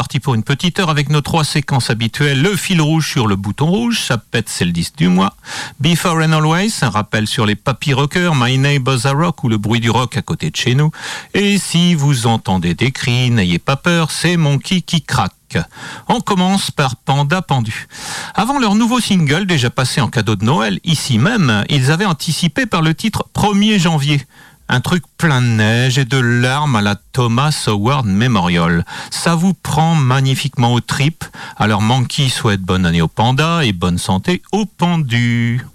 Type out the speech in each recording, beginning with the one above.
reparti pour une petite heure avec nos trois séquences habituelles. Le fil rouge sur le bouton rouge, ça pète, c'est le 10 du mois. Before and Always, un rappel sur les papy rockers, My Neighbors Are Rock ou le bruit du rock à côté de chez nous. Et si vous entendez des cris, n'ayez pas peur, c'est Monkey qui craque. On commence par Panda Pendu. Avant leur nouveau single, déjà passé en cadeau de Noël, ici même, ils avaient anticipé par le titre 1er janvier. Un truc plein de neige et de larmes à la Thomas Howard Memorial. Ça vous prend magnifiquement aux tripes. Alors Monkey souhaite bonne année au panda et bonne santé au pendu.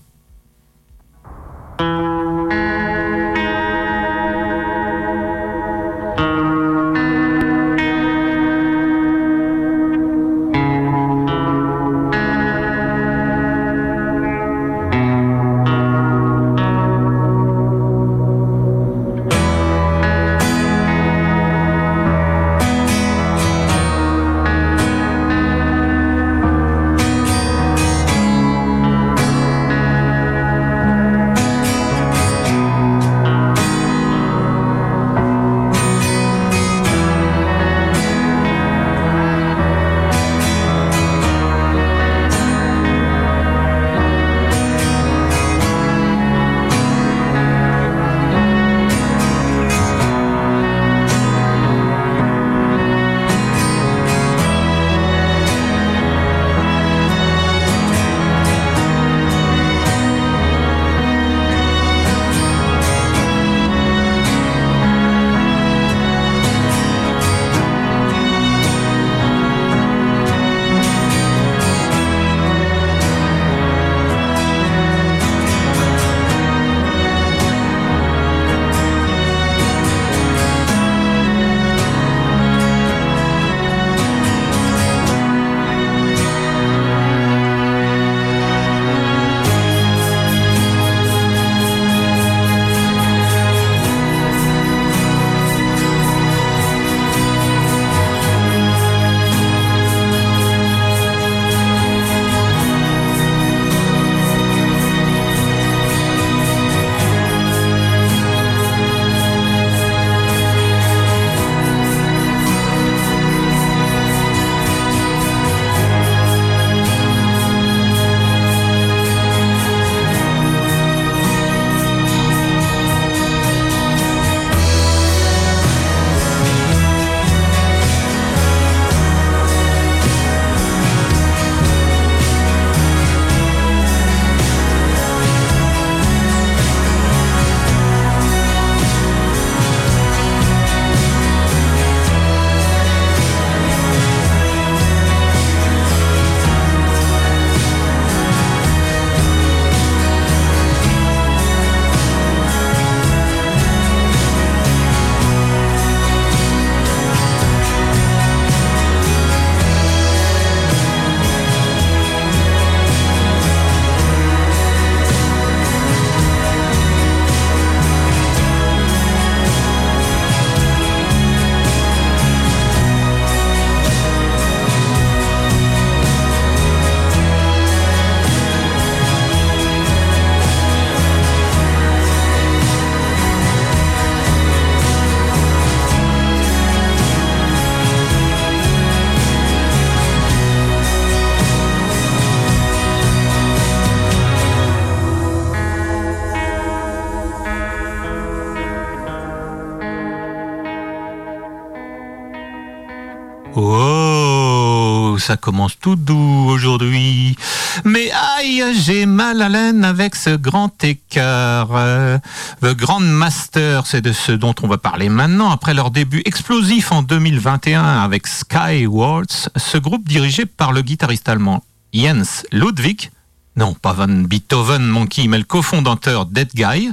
Ça commence tout doux aujourd'hui. Mais aïe, j'ai mal à laine avec ce grand écart. Euh, The Grand Master, c'est de ce dont on va parler maintenant. Après leur début explosif en 2021 avec Skywards, ce groupe dirigé par le guitariste allemand Jens Ludwig non, pas Van Beethoven Monkey, mais le cofondateur Dead Guy,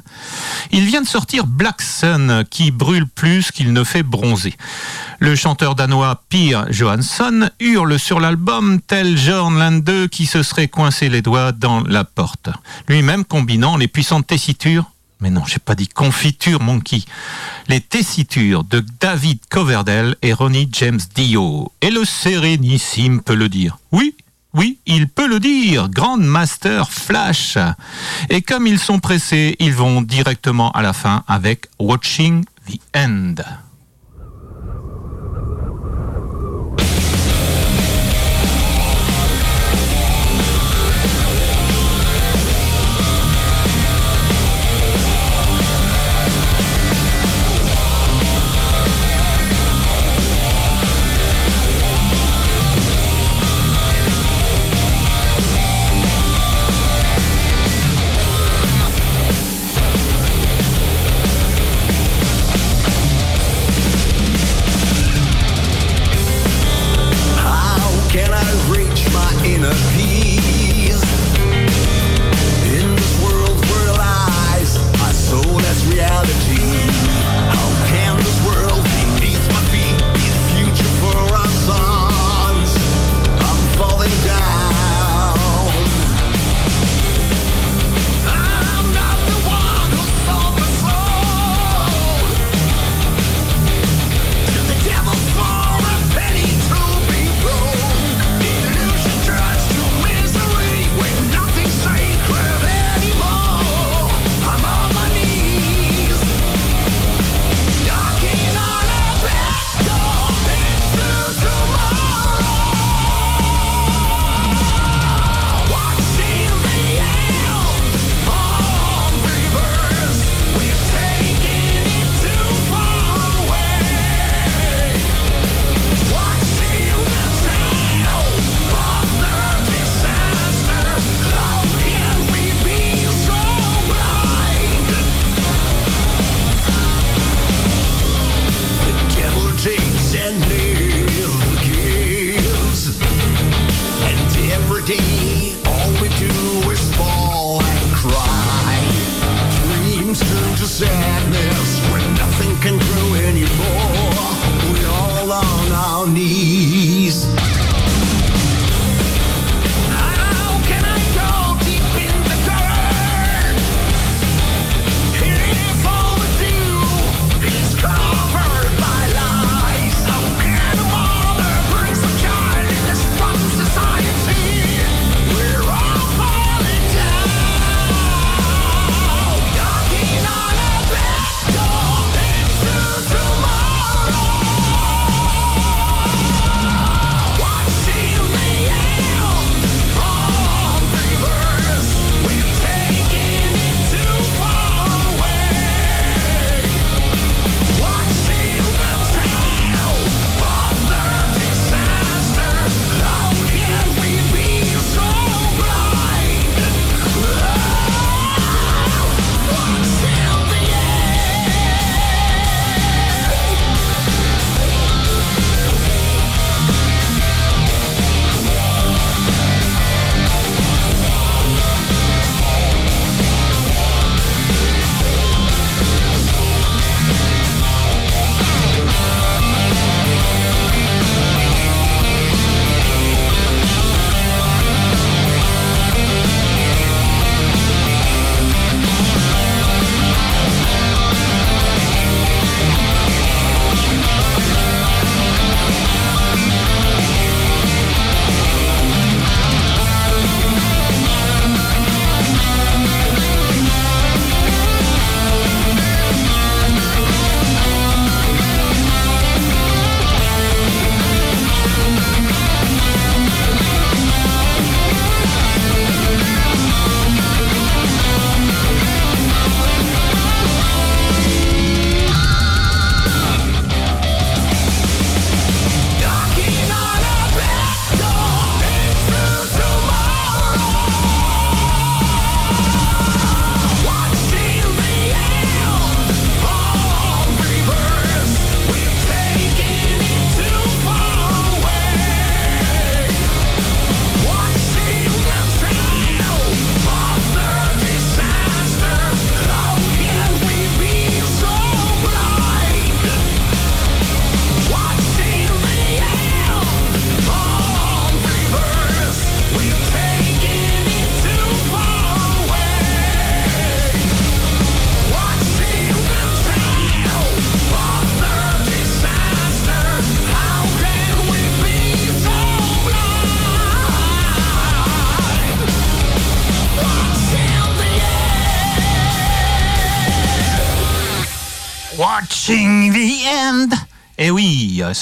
il vient de sortir Black Sun, qui brûle plus qu'il ne fait bronzer. Le chanteur danois Pierre Johansson hurle sur l'album tel Jorn Lande qui se serait coincé les doigts dans la porte, lui-même combinant les puissantes tessitures mais non, j'ai pas dit confiture monkey. Les tessitures de David Coverdale et Ronnie James Dio. Et le Sérénissime peut le dire. Oui, oui, il peut le dire, Grand Master Flash. Et comme ils sont pressés, ils vont directement à la fin avec Watching the End.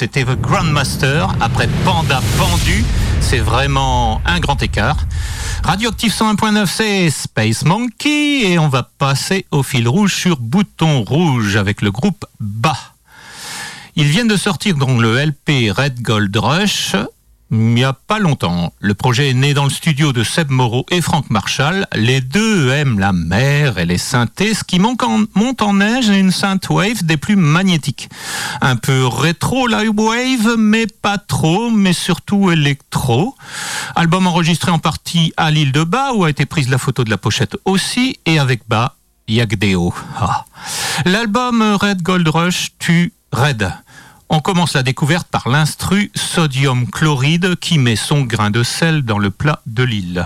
C'était The Grandmaster après Panda Pendu. C'est vraiment un grand écart. Radioactive 101.9, c'est Space Monkey et on va passer au fil rouge sur Bouton Rouge avec le groupe BA. Ils viennent de sortir donc le LP Red Gold Rush il n'y a pas longtemps. Le projet est né dans le studio de Seb Moreau et Frank Marshall. Les deux aiment la mer et les synthés, ce qui monte en neige et une synthwave des plus magnétiques. Un peu rétro live wave, mais pas trop, mais surtout électro. Album enregistré en partie à l'île de Bas, où a été prise la photo de la pochette aussi, et avec Bas, Yagdeo. Ah. L'album Red Gold Rush tue Red. On commence la découverte par l'instru sodium chloride qui met son grain de sel dans le plat de l'île.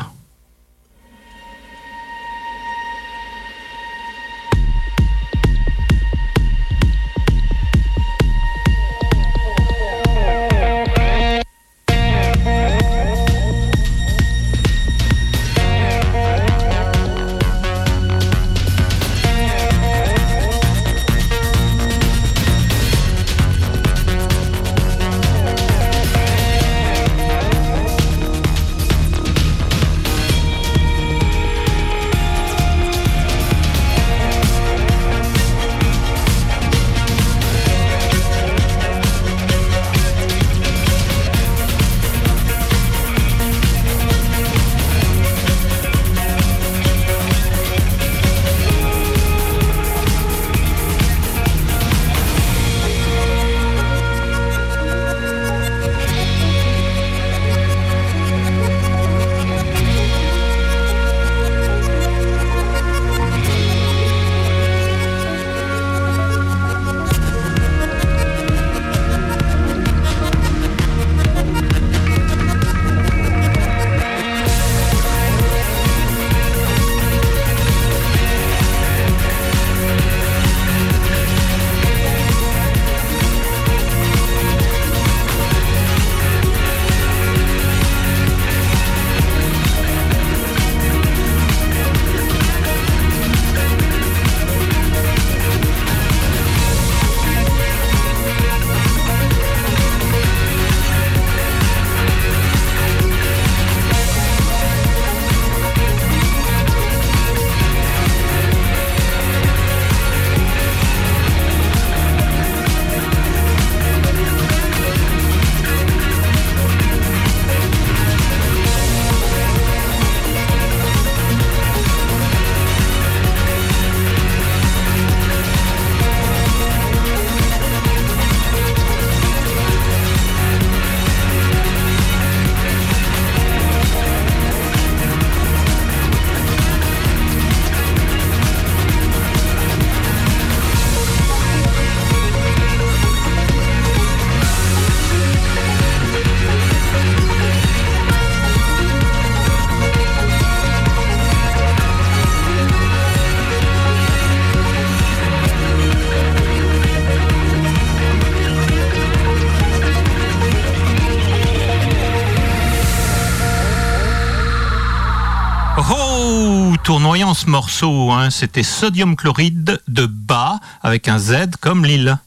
Ce morceau. Hein. C'était Sodium Chloride de bas avec un Z comme l'île.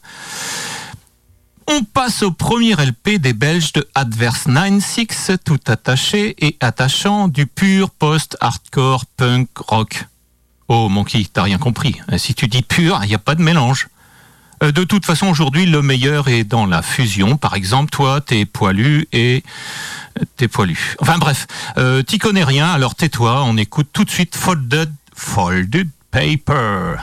On passe au premier LP des Belges de Adverse 96, tout attaché et attachant du pur post-hardcore punk rock. Oh Monkey, t'as rien compris. Si tu dis pur, il n'y a pas de mélange. Euh, de toute façon, aujourd'hui, le meilleur est dans la fusion. Par exemple, toi, t'es poilu et t'es poilu. Enfin bref, euh, t'y connais rien, alors tais-toi. On écoute tout de suite Folded, Folded Paper.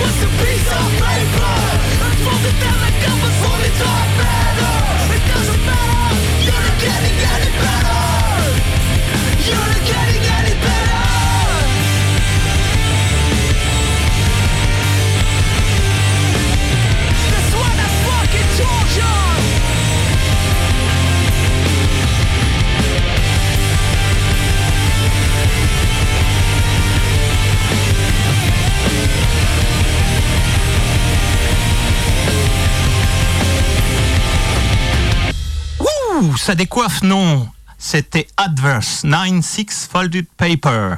a piece of paper folded like don't matter It doesn't matter You're not getting any better. You're not getting any better Ouh, ça décoiffe, non C'était Adverse 9-6 Folded Paper.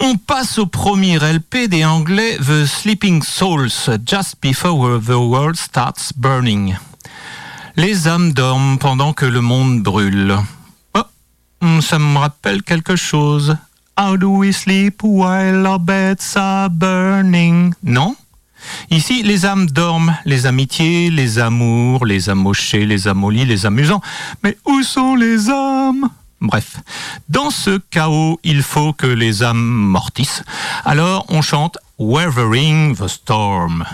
On passe au premier LP des Anglais The Sleeping Souls, Just Before the World Starts Burning. Les âmes dorment pendant que le monde brûle. Oh, ça me rappelle quelque chose. How do we sleep while our beds are burning? Non? Ici, les âmes dorment, les amitiés, les amours, les amochés, les amolis, les amusants. Mais où sont les âmes? Bref, dans ce chaos, il faut que les âmes mortissent. Alors on chante Weathering the Storm.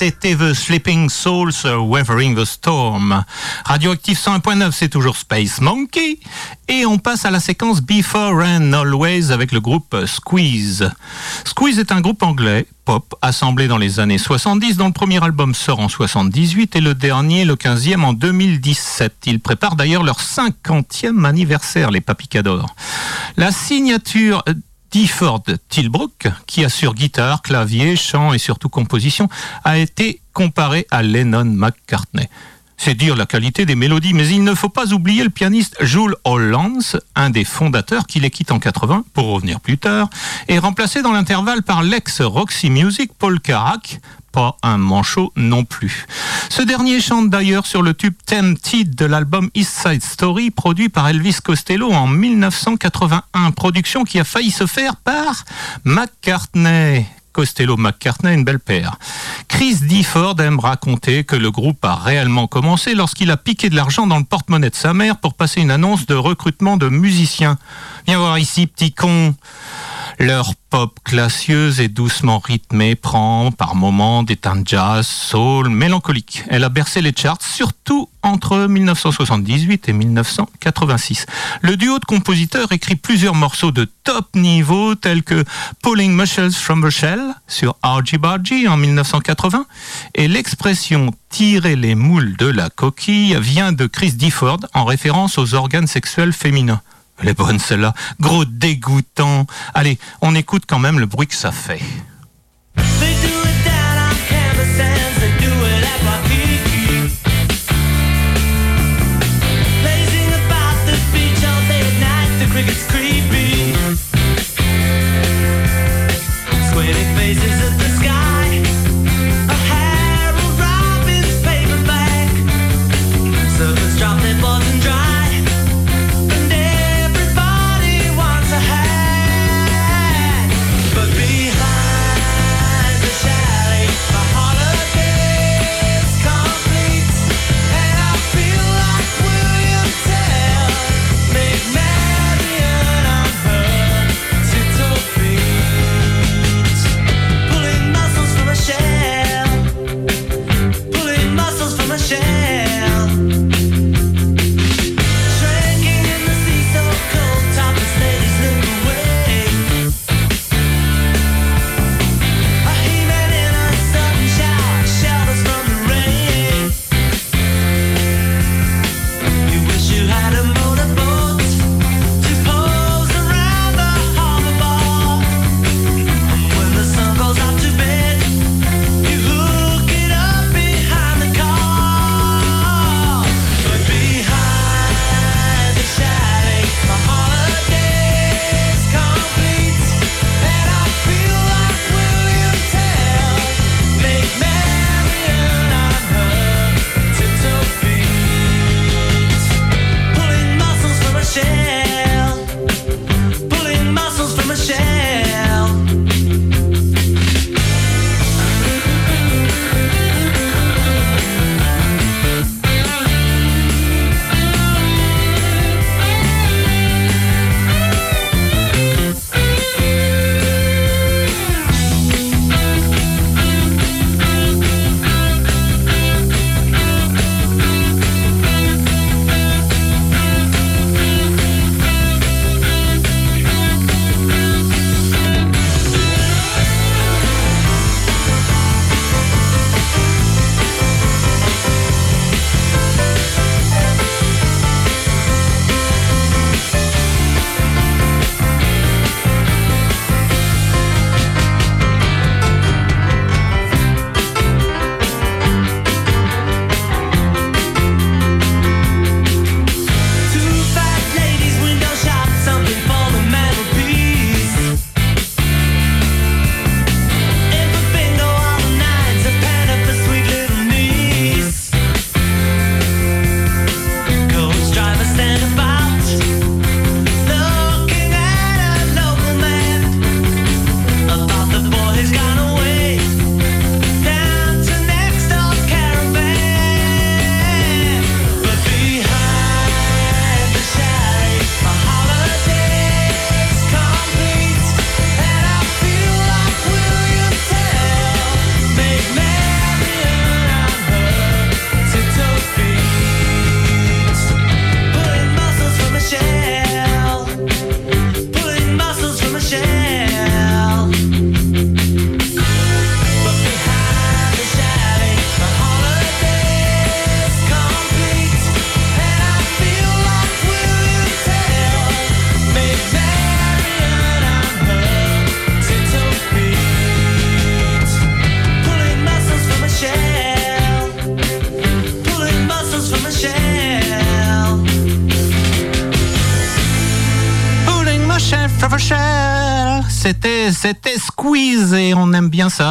C'était The Sleeping Souls Weathering the Storm. Radioactif 101.9, c'est toujours Space Monkey. Et on passe à la séquence Before and Always avec le groupe Squeeze. Squeeze est un groupe anglais, pop, assemblé dans les années 70, dont le premier album sort en 78 et le dernier, le 15e, en 2017. Ils préparent d'ailleurs leur 50e anniversaire, les Papicadors. La signature euh, Difford Tilbrook, qui assure guitare, clavier, chant et surtout composition, a été comparé à Lennon McCartney. C'est dire la qualité des mélodies, mais il ne faut pas oublier le pianiste Jules Hollands, un des fondateurs qui les quitte en 80 pour revenir plus tard, et remplacé dans l'intervalle par l'ex Roxy Music Paul Carrack, pas un manchot non plus. Ce dernier chante d'ailleurs sur le tube Tempted de l'album East Side Story produit par Elvis Costello en 1981, production qui a failli se faire par McCartney. Costello McCartney, une belle paire. Chris Difford aime raconter que le groupe a réellement commencé lorsqu'il a piqué de l'argent dans le porte-monnaie de sa mère pour passer une annonce de recrutement de musiciens. Viens voir ici, petit con. Leur pop classieuse et doucement rythmée prend par moments des teintes jazz, soul, mélancolique. Elle a bercé les charts, surtout entre 1978 et 1986. Le duo de compositeurs écrit plusieurs morceaux de top niveau tels que Pulling Muscles from the Shell sur Argy Bargy en 1980 et l'expression tirer les moules de la coquille vient de Chris Difford en référence aux organes sexuels féminins. Elle est bonne celle-là. Gros dégoûtant. Allez, on écoute quand même le bruit que ça fait.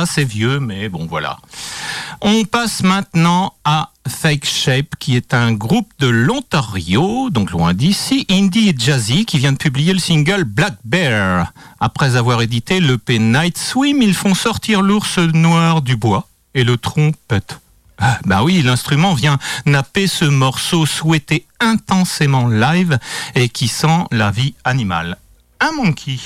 C'est vieux, mais bon voilà. On passe maintenant à Fake Shape, qui est un groupe de l'Ontario, donc loin d'ici, indie et jazzy, qui vient de publier le single Black Bear. Après avoir édité l'EP Night Swim, ils font sortir l'ours noir du bois. et le trompette. Ah, bah oui, l'instrument vient napper ce morceau souhaité intensément live et qui sent la vie animale. Un monkey.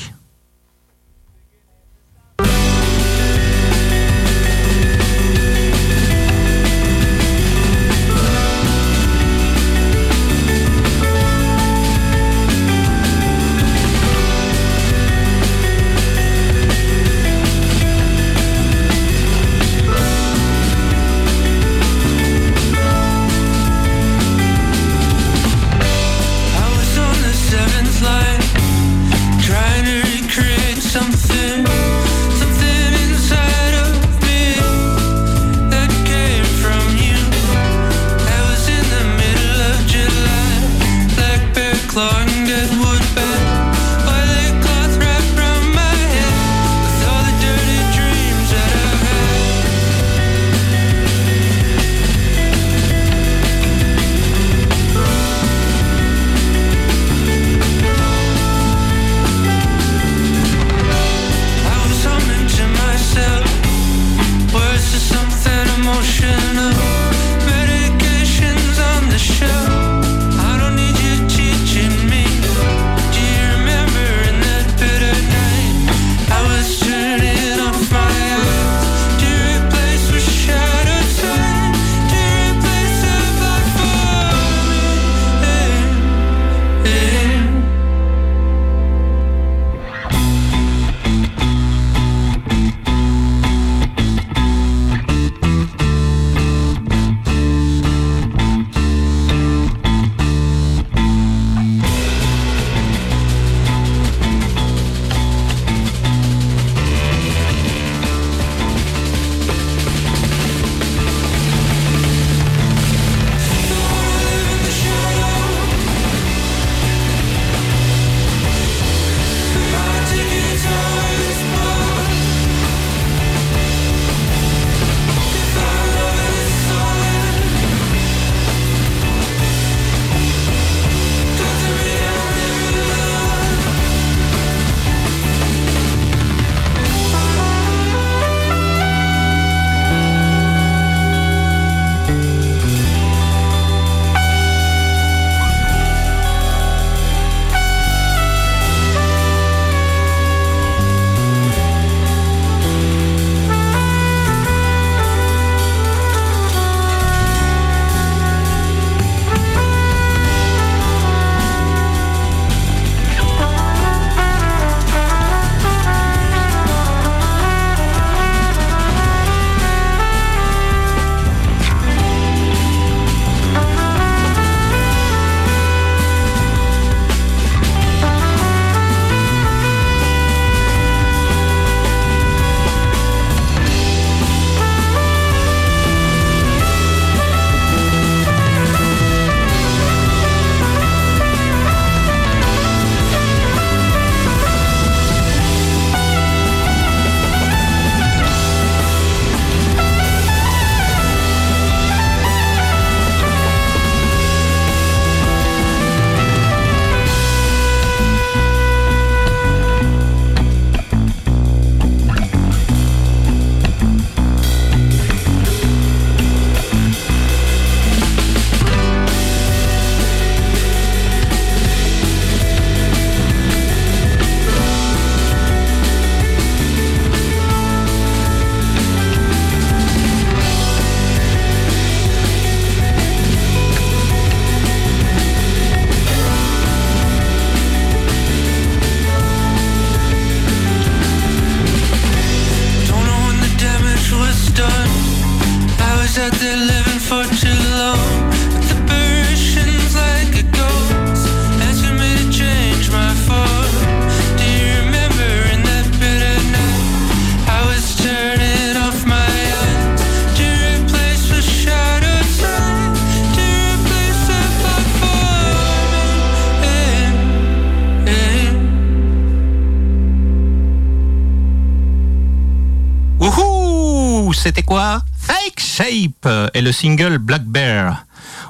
Single Black Bear.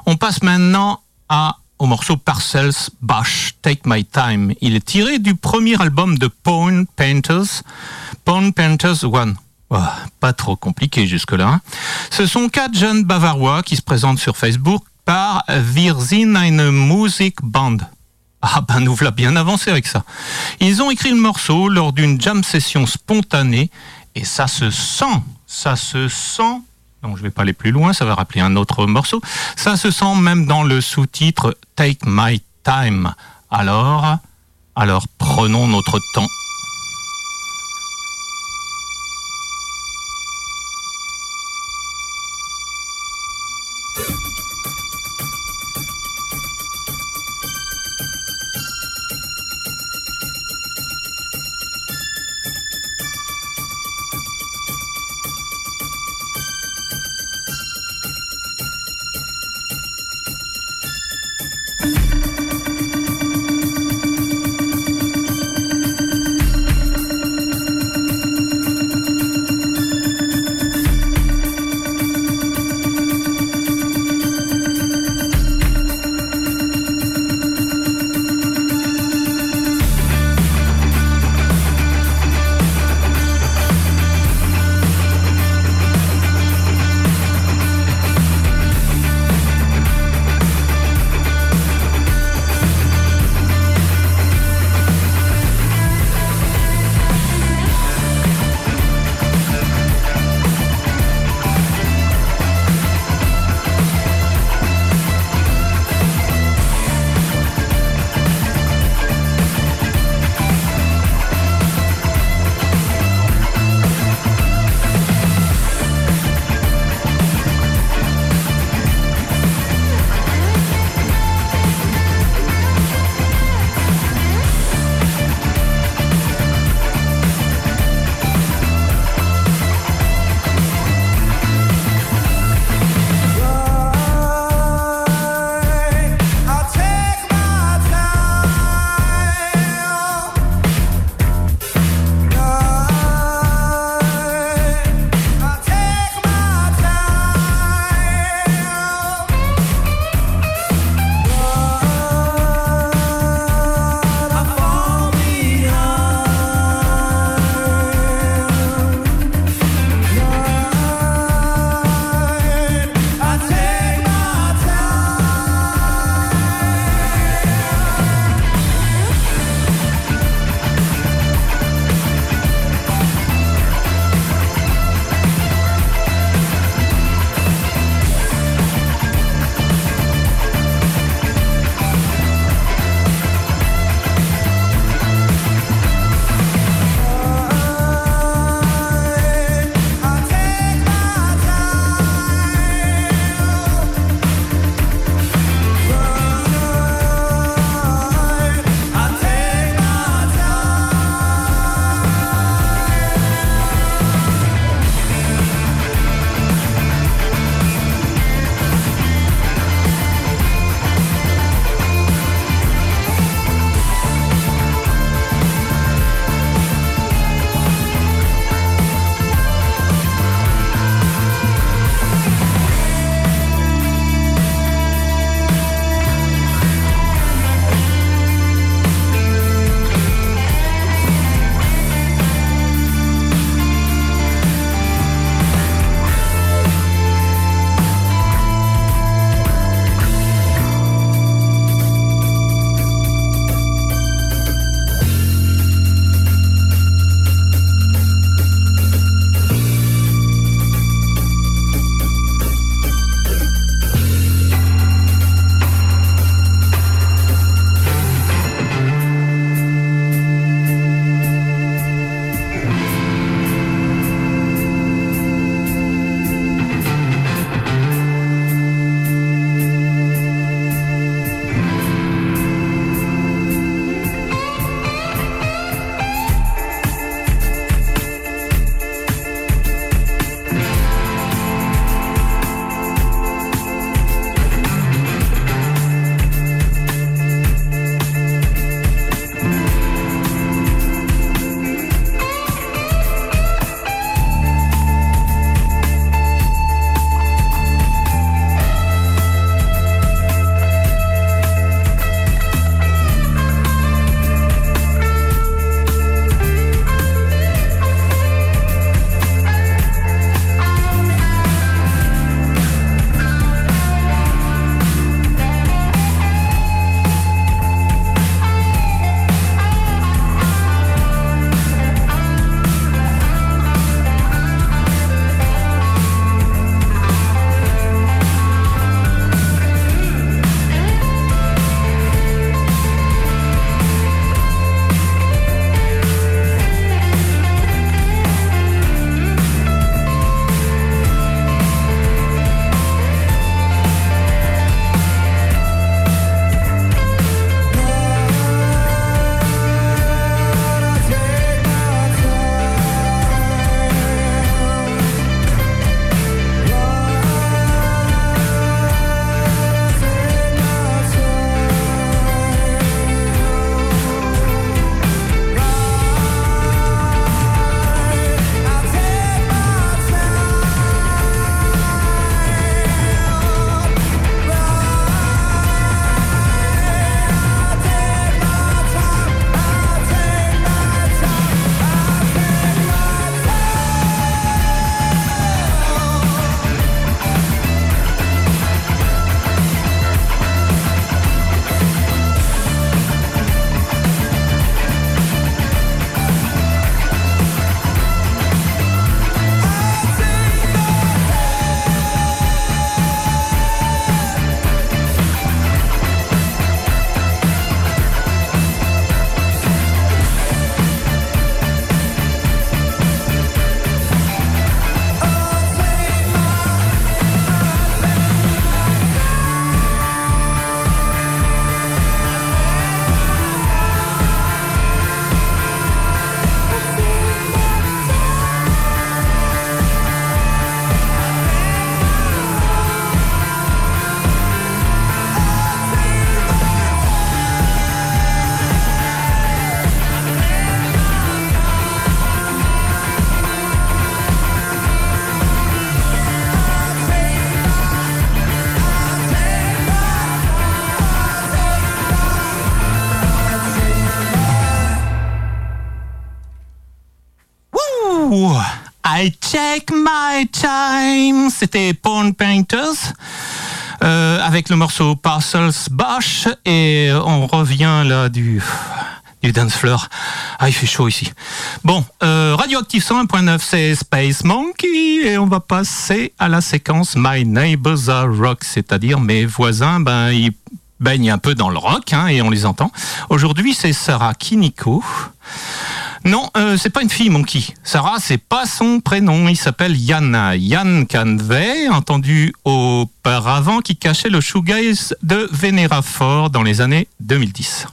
On passe maintenant à, au morceau Parcells Bash, Take My Time. Il est tiré du premier album de Pawn Painters, Pawn Painters One. Oh, pas trop compliqué jusque-là. hein. Ce sont quatre jeunes bavarois qui se présentent sur Facebook par Wir sind eine Musikband. Ah ben nous voilà bien avancé avec ça. Ils ont écrit le morceau lors d'une jam session spontanée et ça se sent, ça se sent. Donc je vais pas aller plus loin, ça va rappeler un autre morceau. Ça se sent même dans le sous-titre Take My Time. Alors, alors prenons notre temps. C'était Pawn Painters. euh, avec le morceau Parcels Bosch et on revient là du du dance floor. Ah, il fait chaud ici. Bon, euh, Radioactive 101.9, c'est Space Monkey et on va passer à la séquence My Neighbors Are Rock, c'est-à-dire mes voisins, ben ils baignent un peu dans le rock hein, et on les entend. Aujourd'hui, c'est Sarah Kiniko. Non, euh, c'est pas une fille, Monkey. Sarah, c'est pas son prénom. Il s'appelle Yana. Yann Canvey, entendu auparavant, qui cachait le shoegaze de Venera Ford dans les années 2010.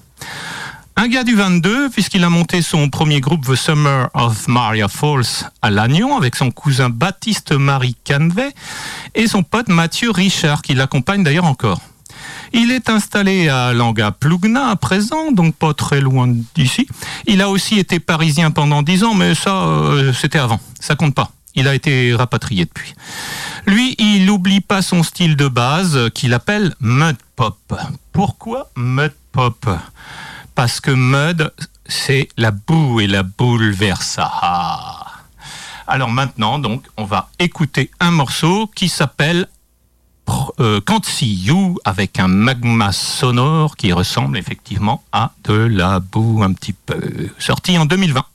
Un gars du 22, puisqu'il a monté son premier groupe The Summer of Maria Falls à Lannion avec son cousin Baptiste Marie Canvey et son pote Mathieu Richard, qui l'accompagne d'ailleurs encore. Il est installé à Langa Plugna à présent, donc pas très loin d'ici. Il a aussi été parisien pendant dix ans, mais ça, euh, c'était avant. Ça compte pas. Il a été rapatrié depuis. Lui, il n'oublie pas son style de base euh, qu'il appelle Mud Pop. Pourquoi Mud Pop? Parce que Mud, c'est la boue et la boule vers Sahara. Alors maintenant, donc, on va écouter un morceau qui s'appelle euh, You avec un magma sonore qui ressemble effectivement à de la boue un petit peu. Sorti en 2020.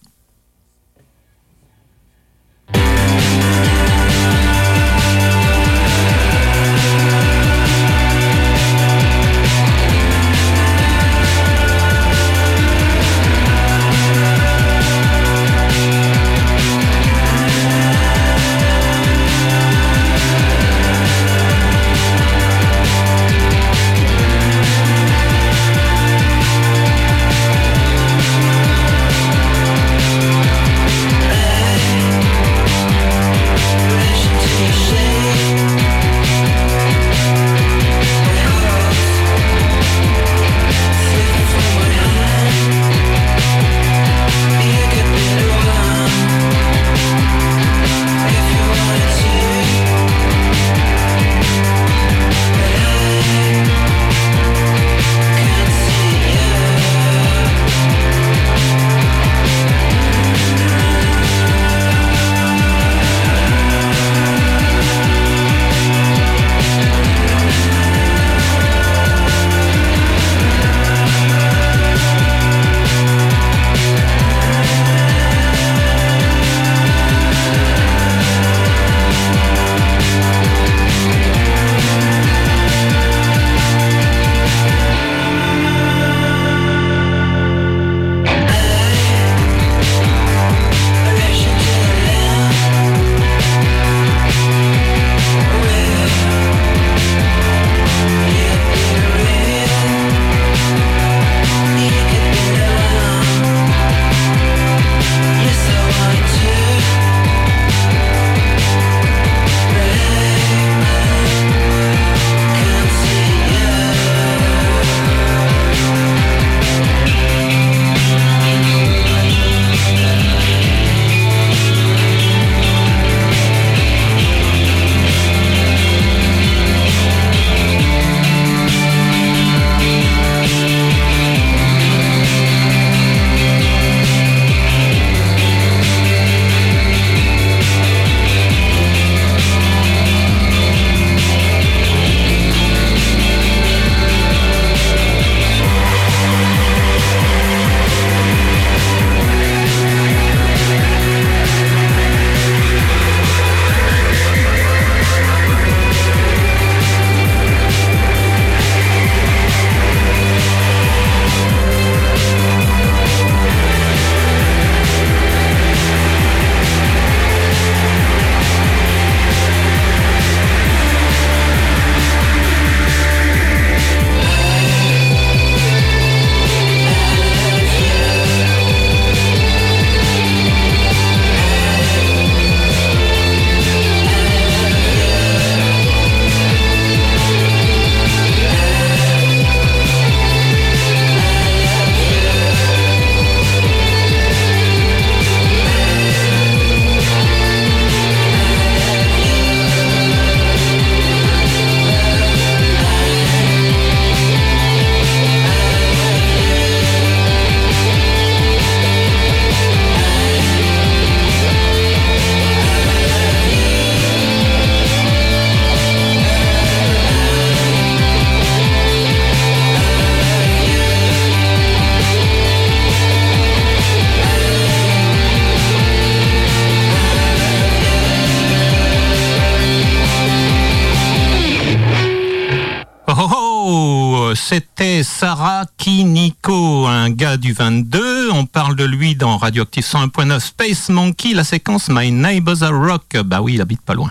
Du 22. On parle de lui dans Radioactive 101.9 Space Monkey, la séquence My Neighbors Are Rock. Bah oui, il habite pas loin.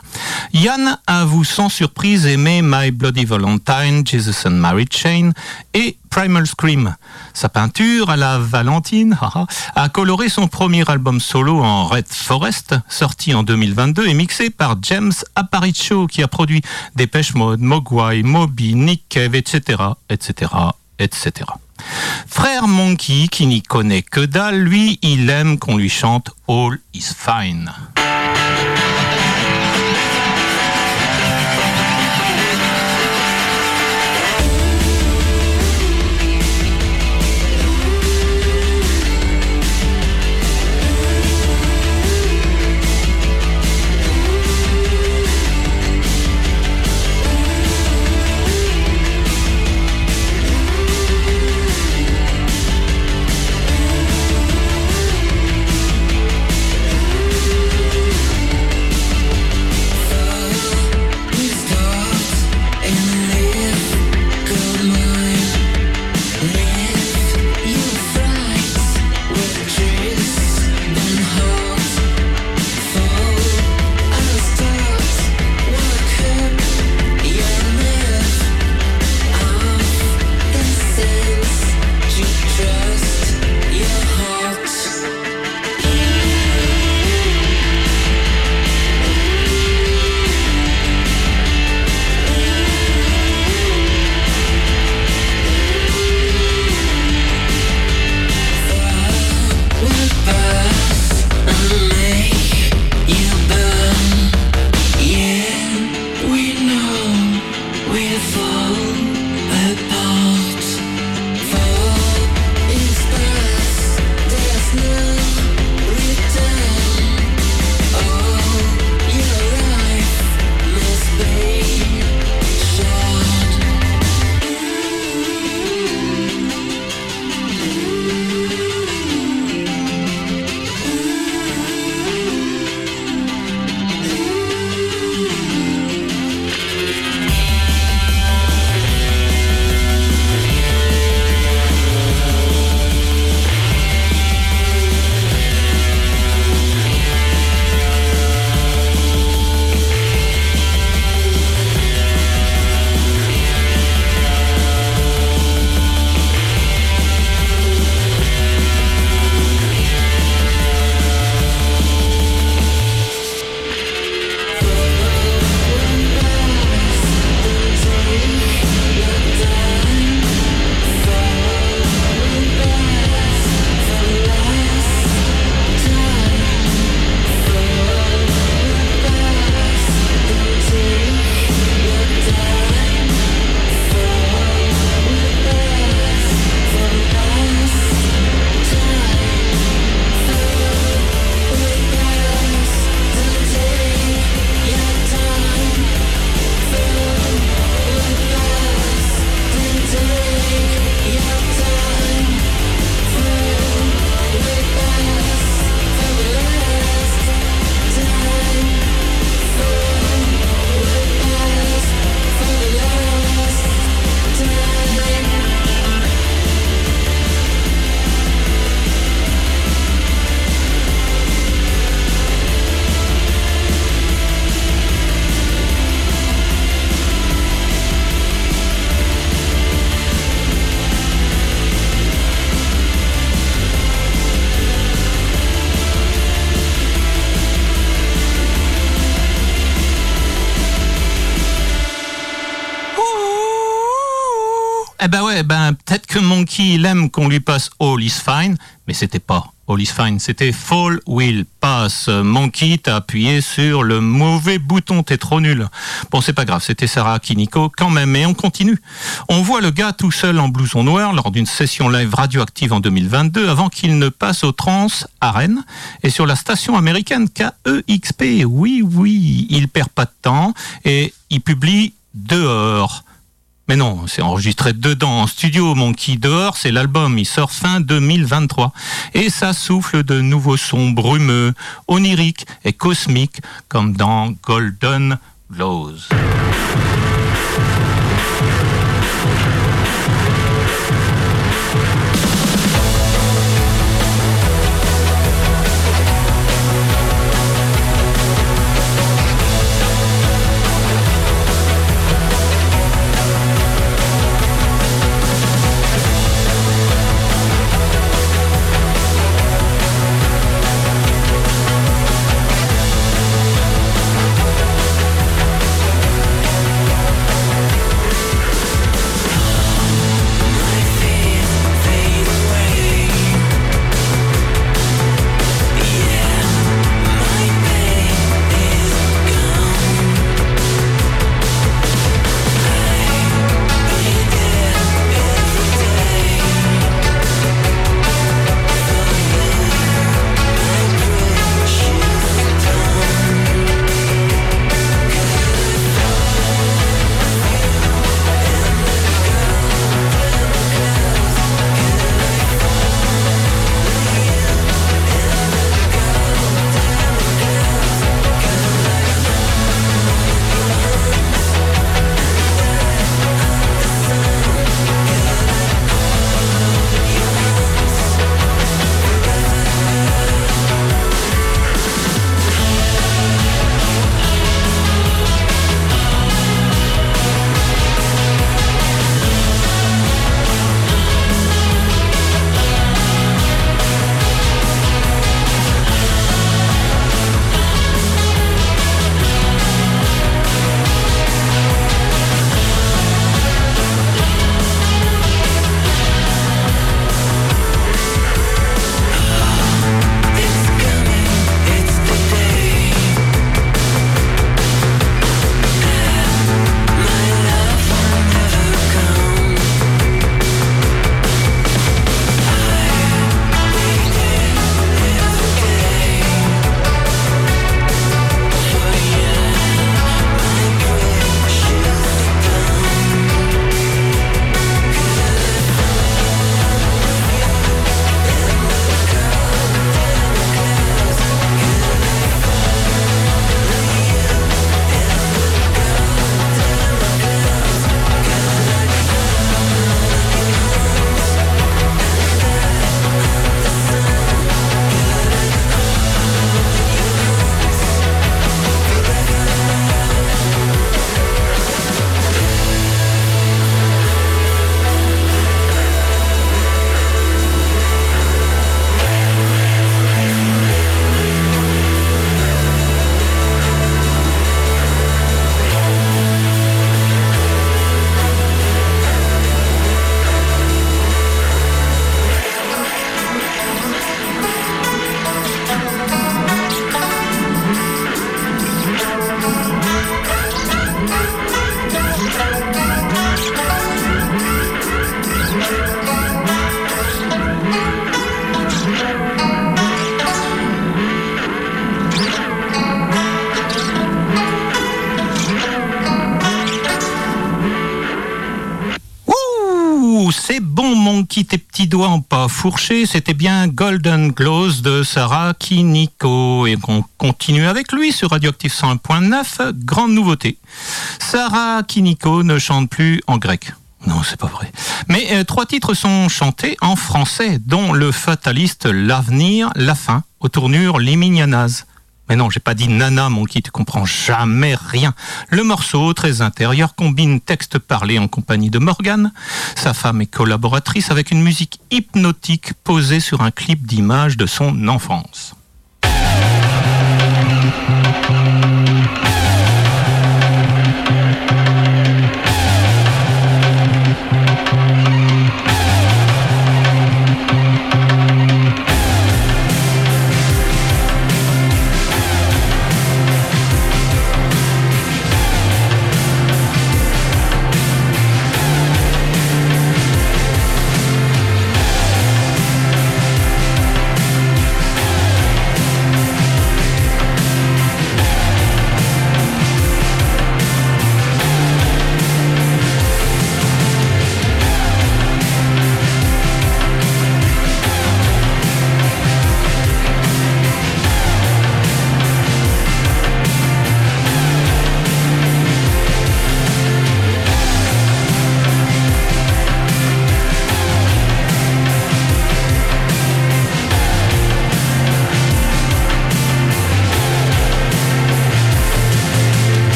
Yann a vous sans surprise aimé My Bloody Valentine, Jesus and Mary Chain et Primal Scream. Sa peinture à la Valentine a coloré son premier album solo en Red Forest, sorti en 2022 et mixé par James Aparicio, qui a produit Dépêche Mode, Mogwai, Moby, Nick Cave, etc., etc., etc. Frère Monkey, qui n'y connaît que dalle, lui, il aime qu'on lui chante All is Fine. Monkey il aime qu'on lui passe All is fine, mais c'était pas All is fine, c'était Fall will pass. Monkey, t'as appuyé sur le mauvais bouton, t'es trop nul. Bon, c'est pas grave, c'était Sarah Kiniko quand même, et on continue. On voit le gars tout seul en blouson noir lors d'une session live radioactive en 2022 avant qu'il ne passe au trans à Rennes et sur la station américaine KEXP. Oui, oui, il perd pas de temps et il publie dehors. Mais non, c'est enregistré dedans, en studio, Monkey dehors, c'est l'album, il sort fin 2023. Et ça souffle de nouveaux sons brumeux, oniriques et cosmiques, comme dans Golden Blows. Petits doigts en pas fourché, c'était bien Golden Glows de Sarah Kiniko. Et on continue avec lui sur Radioactive 101.9. Grande nouveauté. Sarah Kiniko ne chante plus en grec. Non, c'est pas vrai. Mais euh, trois titres sont chantés en français, dont le fataliste L'avenir, la fin, aux tournures Limignanas. Mais non, j'ai pas dit nana, mon qui, tu comprends jamais rien. Le morceau, très intérieur, combine texte parlé en compagnie de Morgane, sa femme et collaboratrice, avec une musique hypnotique posée sur un clip d'image de son enfance.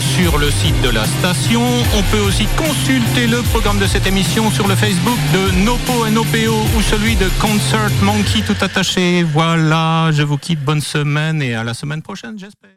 Sur le site de la station. On peut aussi consulter le programme de cette émission sur le Facebook de Nopo NOPO ou celui de Concert Monkey tout attaché. Voilà, je vous quitte, bonne semaine et à la semaine prochaine j'espère.